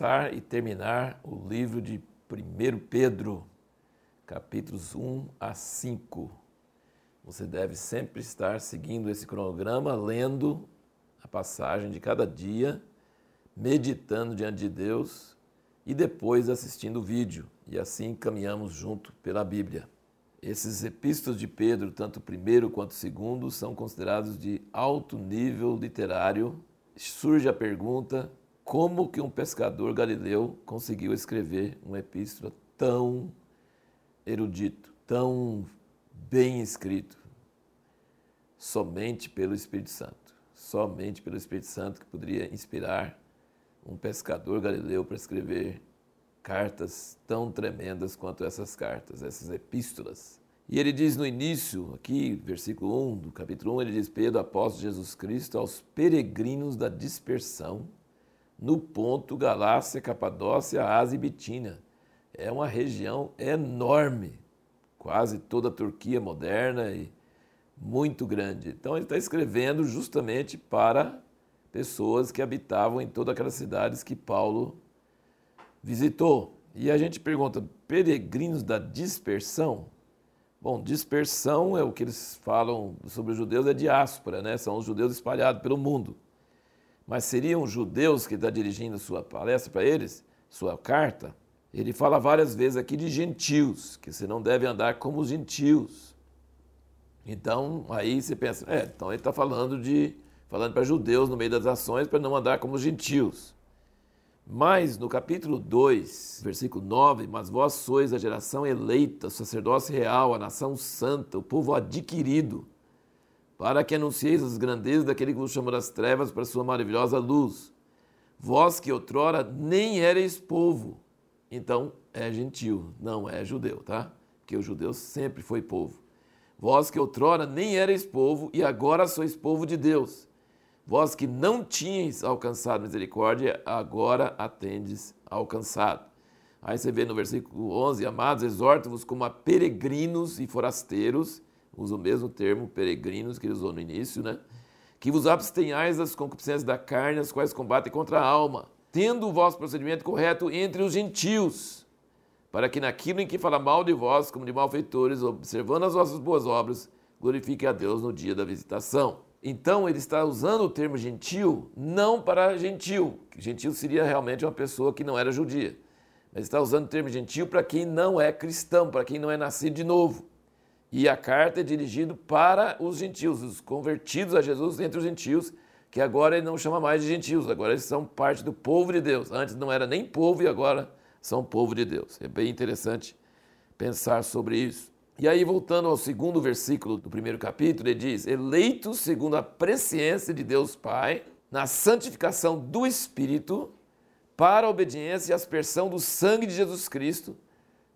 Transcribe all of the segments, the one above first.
começar e terminar o livro de 1 Pedro, capítulos 1 a 5. Você deve sempre estar seguindo esse cronograma, lendo a passagem de cada dia, meditando diante de Deus e depois assistindo o vídeo. E assim caminhamos junto pela Bíblia. Esses epístolos de Pedro, tanto o primeiro quanto o segundo, são considerados de alto nível literário. Surge a pergunta: como que um pescador galileu conseguiu escrever uma epístola tão erudito, tão bem escrito? Somente pelo Espírito Santo. Somente pelo Espírito Santo que poderia inspirar um pescador galileu para escrever cartas tão tremendas quanto essas cartas, essas epístolas. E ele diz no início, aqui, versículo 1 do capítulo 1, ele diz: Pedro, apóstolo de Jesus Cristo, aos peregrinos da dispersão, no ponto Galácia, Capadócia, Ásia e Bitínia. É uma região enorme, quase toda a Turquia moderna e muito grande. Então ele está escrevendo justamente para pessoas que habitavam em todas aquelas cidades que Paulo visitou. E a gente pergunta, peregrinos da dispersão? Bom, dispersão é o que eles falam sobre os judeus, é diáspora, né? São os judeus espalhados pelo mundo. Mas seriam judeus que está dirigindo sua palestra para eles, sua carta? Ele fala várias vezes aqui de gentios, que você não deve andar como os gentios. Então, aí você pensa, é, então ele está falando de falando para judeus no meio das ações para não andar como os gentios. Mas no capítulo 2, versículo 9, mas vós sois a geração eleita, o sacerdócio real, a nação santa, o povo adquirido, para que anuncieis as grandezas daquele que vos chamou das trevas para sua maravilhosa luz. Vós que outrora nem erais povo, então é gentil, não é judeu, tá? Porque o judeu sempre foi povo. Vós que outrora nem erais povo e agora sois povo de Deus Vós que não tinhas alcançado misericórdia, agora a tendes alcançado. Aí você vê no versículo 11, amados, exorto-vos como a peregrinos e forasteiros, usa o mesmo termo, peregrinos, que ele usou no início, né? Que vos abstenhais das concupiscências da carne, as quais combatem contra a alma, tendo o vosso procedimento correto entre os gentios, para que naquilo em que fala mal de vós, como de malfeitores, observando as vossas boas obras, glorifique a Deus no dia da visitação. Então ele está usando o termo gentil não para gentil, gentil seria realmente uma pessoa que não era judia, mas está usando o termo gentil para quem não é cristão, para quem não é nascido de novo. E a carta é dirigida para os gentios, os convertidos a Jesus entre os gentios, que agora ele não chama mais de gentios, agora eles são parte do povo de Deus. Antes não era nem povo e agora são povo de Deus. É bem interessante pensar sobre isso. E aí, voltando ao segundo versículo do primeiro capítulo, ele diz: Eleitos segundo a presciência de Deus Pai, na santificação do Espírito, para a obediência e aspersão do sangue de Jesus Cristo,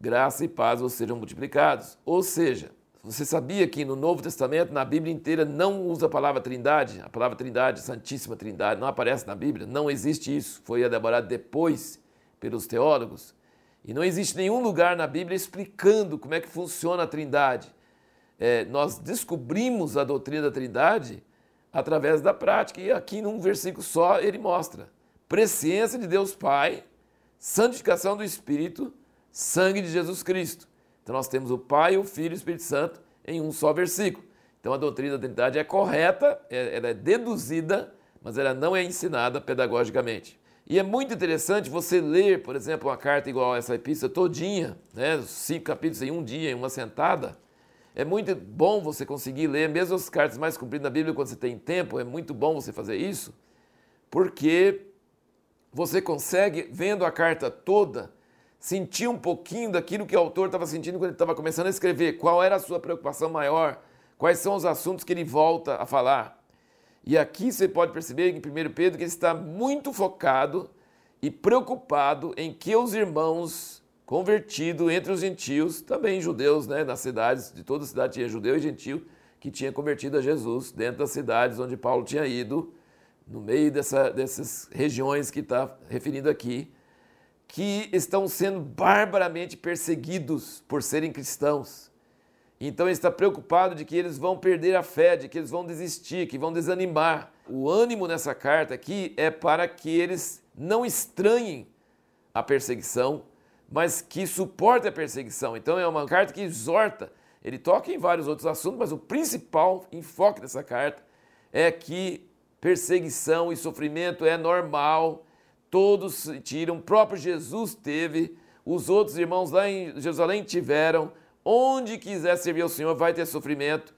graça e paz vos sejam multiplicados. Ou seja, você sabia que no Novo Testamento, na Bíblia inteira, não usa a palavra trindade? A palavra trindade, Santíssima Trindade, não aparece na Bíblia? Não existe isso. Foi elaborado depois pelos teólogos. E não existe nenhum lugar na Bíblia explicando como é que funciona a Trindade. É, nós descobrimos a doutrina da Trindade através da prática, e aqui num versículo só ele mostra: presciência de Deus Pai, santificação do Espírito, sangue de Jesus Cristo. Então nós temos o Pai, o Filho e o Espírito Santo em um só versículo. Então a doutrina da Trindade é correta, é, ela é deduzida, mas ela não é ensinada pedagogicamente. E é muito interessante você ler, por exemplo, uma carta igual essa epístola todinha, né, cinco capítulos em um dia, em uma sentada. É muito bom você conseguir ler, mesmo as cartas mais compridas da Bíblia, quando você tem tempo, é muito bom você fazer isso, porque você consegue, vendo a carta toda, sentir um pouquinho daquilo que o autor estava sentindo quando ele estava começando a escrever, qual era a sua preocupação maior, quais são os assuntos que ele volta a falar. E aqui você pode perceber em 1 Pedro que ele está muito focado e preocupado em que os irmãos convertidos entre os gentios, também judeus, né, nas cidades, de toda a cidade tinha judeu e gentio, que tinha convertido a Jesus dentro das cidades onde Paulo tinha ido, no meio dessa, dessas regiões que está referindo aqui, que estão sendo barbaramente perseguidos por serem cristãos. Então ele está preocupado de que eles vão perder a fé, de que eles vão desistir, que vão desanimar. O ânimo nessa carta aqui é para que eles não estranhem a perseguição, mas que suporta a perseguição. Então é uma carta que exorta. Ele toca em vários outros assuntos, mas o principal enfoque dessa carta é que perseguição e sofrimento é normal, todos tiram, o próprio Jesus teve, os outros irmãos lá em Jerusalém tiveram, onde quiser servir ao Senhor vai ter sofrimento.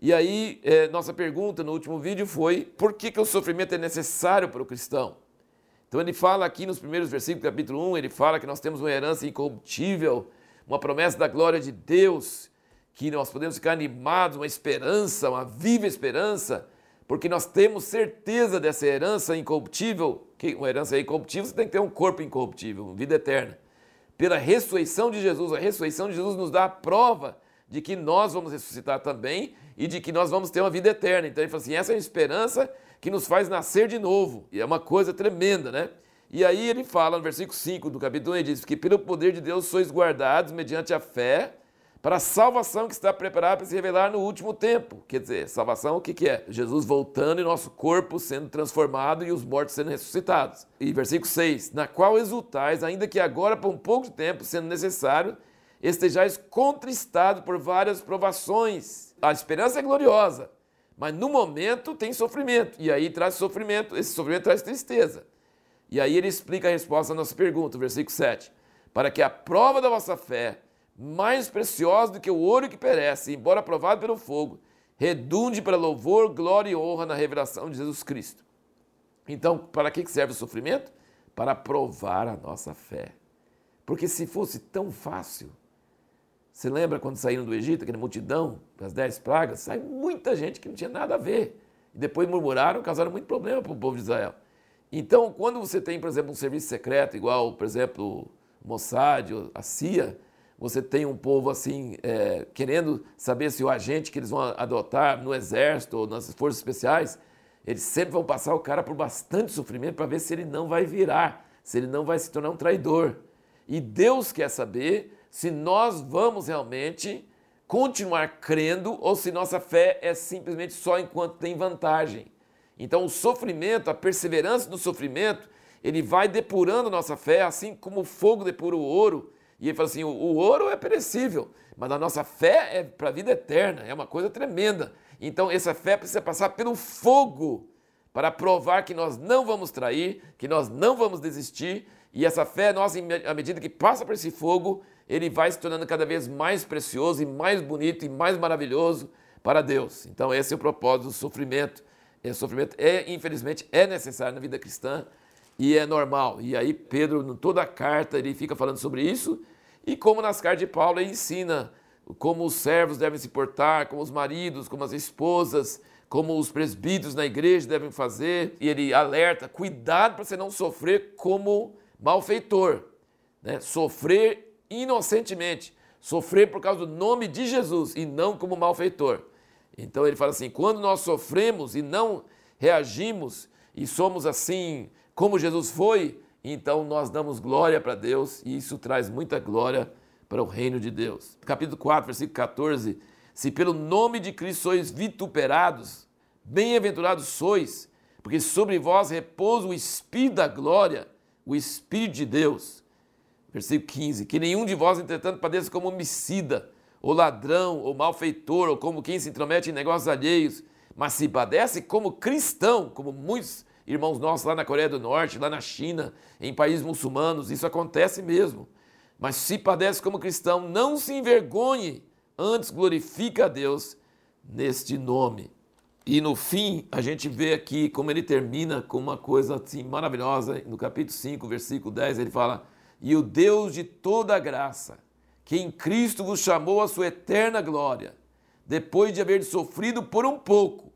E aí, é, nossa pergunta no último vídeo foi: por que, que o sofrimento é necessário para o cristão? Então, ele fala aqui nos primeiros versículos do capítulo 1, ele fala que nós temos uma herança incorruptível, uma promessa da glória de Deus, que nós podemos ficar animados, uma esperança, uma viva esperança, porque nós temos certeza dessa herança incorruptível, que uma herança incorruptível, você tem que ter um corpo incorruptível, vida eterna. Pela ressurreição de Jesus, a ressurreição de Jesus nos dá a prova de que nós vamos ressuscitar também e de que nós vamos ter uma vida eterna. Então ele fala assim: essa é a esperança que nos faz nascer de novo. E é uma coisa tremenda, né? E aí ele fala no versículo 5 do capítulo 1, ele diz que pelo poder de Deus sois guardados mediante a fé para a salvação que está preparada para se revelar no último tempo. Quer dizer, salvação o que, que é? Jesus voltando e nosso corpo sendo transformado e os mortos sendo ressuscitados. E versículo 6, na qual exultais, ainda que agora por um pouco de tempo, sendo necessário, estejais contristado por várias provações. A esperança é gloriosa, mas no momento tem sofrimento, e aí traz sofrimento, esse sofrimento traz tristeza. E aí ele explica a resposta à nossa pergunta, versículo 7. Para que a prova da vossa fé, mais preciosa do que o ouro que perece, embora provado pelo fogo, redunde para louvor, glória e honra na revelação de Jesus Cristo. Então, para que serve o sofrimento? Para provar a nossa fé. Porque se fosse tão fácil, você lembra quando saíram do Egito, aquela multidão, as dez pragas? Saiu muita gente que não tinha nada a ver. E depois murmuraram, causaram muito problema para o povo de Israel. Então, quando você tem, por exemplo, um serviço secreto, igual, por exemplo, o Mossad, a CIA, você tem um povo assim, é, querendo saber se o agente que eles vão adotar no exército ou nas forças especiais, eles sempre vão passar o cara por bastante sofrimento para ver se ele não vai virar, se ele não vai se tornar um traidor. E Deus quer saber se nós vamos realmente continuar crendo ou se nossa fé é simplesmente só enquanto tem vantagem. Então, o sofrimento, a perseverança no sofrimento, ele vai depurando nossa fé, assim como o fogo depura o ouro. E ele fala assim: o, o ouro é perecível, mas a nossa fé é para a vida eterna, é uma coisa tremenda. Então, essa fé precisa passar pelo fogo para provar que nós não vamos trair, que nós não vamos desistir. E essa fé nossa, à medida que passa por esse fogo, ele vai se tornando cada vez mais precioso e mais bonito e mais maravilhoso para Deus. Então esse é o propósito do sofrimento. Esse sofrimento é, infelizmente, é necessário na vida cristã e é normal. E aí Pedro, em toda a carta, ele fica falando sobre isso e como nas cartas de Paulo ele ensina como os servos devem se portar, como os maridos, como as esposas, como os presbíteros na igreja devem fazer. E ele alerta, cuidado para você não sofrer como malfeitor. Né? Sofrer inocentemente, sofrer por causa do nome de Jesus e não como malfeitor. Então ele fala assim: quando nós sofremos e não reagimos e somos assim como Jesus foi, então nós damos glória para Deus e isso traz muita glória para o reino de Deus. Capítulo 4, versículo 14: Se pelo nome de Cristo sois vituperados, bem-aventurados sois, porque sobre vós repousa o Espírito da glória, o Espírito de Deus. Versículo 15: Que nenhum de vós, entretanto, padeça como homicida, ou ladrão, ou malfeitor, ou como quem se intromete em negócios alheios, mas se padece como cristão, como muitos irmãos nossos lá na Coreia do Norte, lá na China, em países muçulmanos, isso acontece mesmo. Mas se padece como cristão, não se envergonhe, antes glorifique a Deus neste nome. E no fim, a gente vê aqui como ele termina com uma coisa assim maravilhosa. No capítulo 5, versículo 10, ele fala: e o Deus de toda graça, que em Cristo vos chamou à sua eterna glória, depois de haver sofrido por um pouco,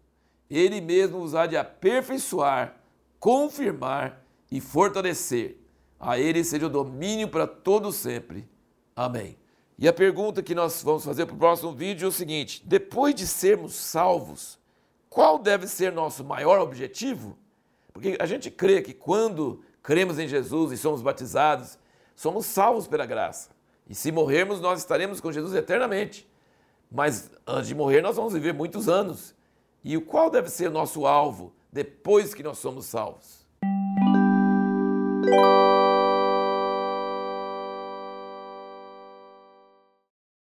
ele mesmo vos há de aperfeiçoar, confirmar e fortalecer. A ele seja o domínio para todo sempre. Amém. E a pergunta que nós vamos fazer para o próximo vídeo é o seguinte: depois de sermos salvos, qual deve ser nosso maior objetivo? Porque a gente crê que quando cremos em Jesus e somos batizados, somos salvos pela graça. E se morrermos, nós estaremos com Jesus eternamente. Mas antes de morrer, nós vamos viver muitos anos. E qual deve ser nosso alvo depois que nós somos salvos?